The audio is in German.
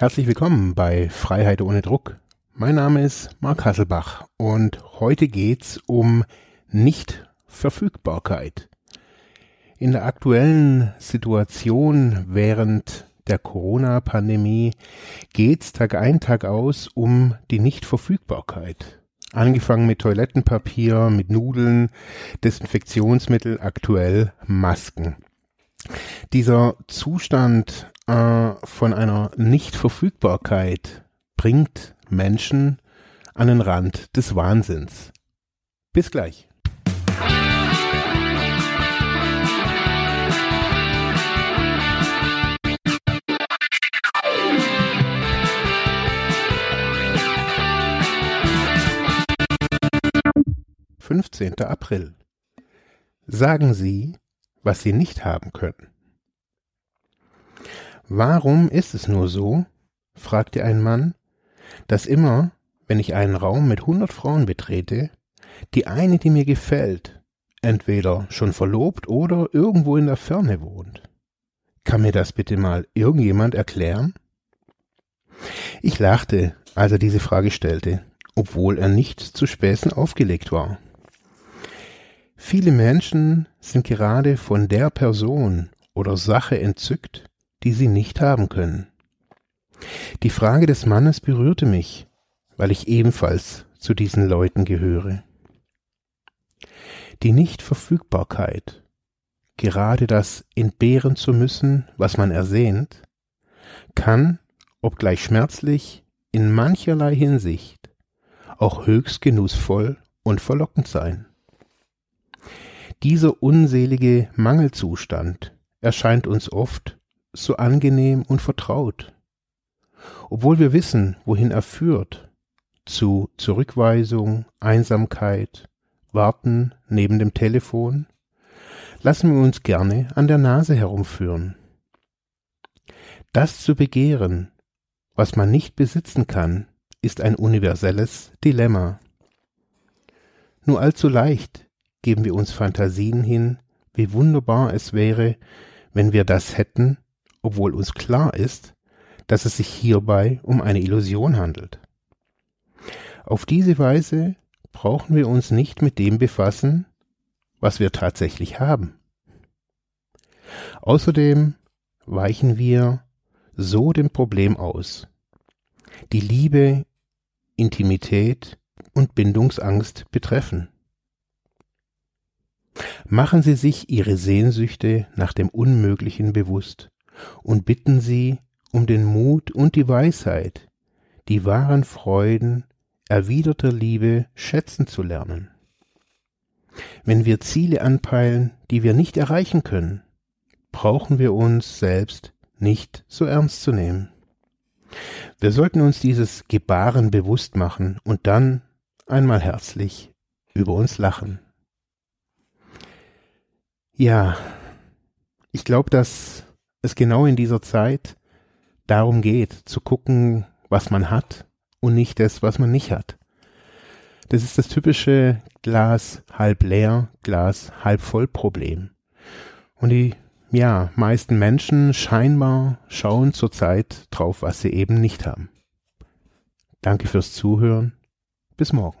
Herzlich willkommen bei Freiheit ohne Druck. Mein Name ist Marc Hasselbach und heute geht's um Nichtverfügbarkeit. In der aktuellen Situation während der Corona-Pandemie geht's Tag ein, Tag aus um die Nichtverfügbarkeit. Angefangen mit Toilettenpapier, mit Nudeln, Desinfektionsmittel, aktuell Masken. Dieser Zustand äh, von einer Nichtverfügbarkeit bringt Menschen an den Rand des Wahnsinns. Bis gleich. Fünfzehnter April. Sagen Sie, was Sie nicht haben können. Warum ist es nur so, fragte ein Mann, dass immer, wenn ich einen Raum mit hundert Frauen betrete, die eine, die mir gefällt, entweder schon verlobt oder irgendwo in der Ferne wohnt. Kann mir das bitte mal irgendjemand erklären? Ich lachte, als er diese Frage stellte, obwohl er nicht zu Späßen aufgelegt war. Viele Menschen sind gerade von der Person oder Sache entzückt, die sie nicht haben können. Die Frage des Mannes berührte mich, weil ich ebenfalls zu diesen Leuten gehöre. Die Nichtverfügbarkeit, gerade das entbehren zu müssen, was man ersehnt, kann, obgleich schmerzlich, in mancherlei Hinsicht auch höchst genussvoll und verlockend sein. Dieser unselige Mangelzustand erscheint uns oft so angenehm und vertraut, obwohl wir wissen, wohin er führt, zu Zurückweisung, Einsamkeit, Warten neben dem Telefon, lassen wir uns gerne an der Nase herumführen. Das zu begehren, was man nicht besitzen kann, ist ein universelles Dilemma. Nur allzu leicht geben wir uns Fantasien hin, wie wunderbar es wäre, wenn wir das hätten, obwohl uns klar ist, dass es sich hierbei um eine Illusion handelt. Auf diese Weise brauchen wir uns nicht mit dem befassen, was wir tatsächlich haben. Außerdem weichen wir so dem Problem aus. Die Liebe, Intimität und Bindungsangst betreffen. Machen Sie sich Ihre Sehnsüchte nach dem Unmöglichen bewusst und bitten Sie um den Mut und die Weisheit, die wahren Freuden erwiderter Liebe schätzen zu lernen. Wenn wir Ziele anpeilen, die wir nicht erreichen können, brauchen wir uns selbst nicht so ernst zu nehmen. Wir sollten uns dieses Gebaren bewusst machen und dann einmal herzlich über uns lachen. Ja, ich glaube, dass es genau in dieser Zeit darum geht, zu gucken, was man hat und nicht das, was man nicht hat. Das ist das typische Glas halb leer, Glas halb voll Problem. Und die, ja, meisten Menschen scheinbar schauen zurzeit drauf, was sie eben nicht haben. Danke fürs Zuhören. Bis morgen.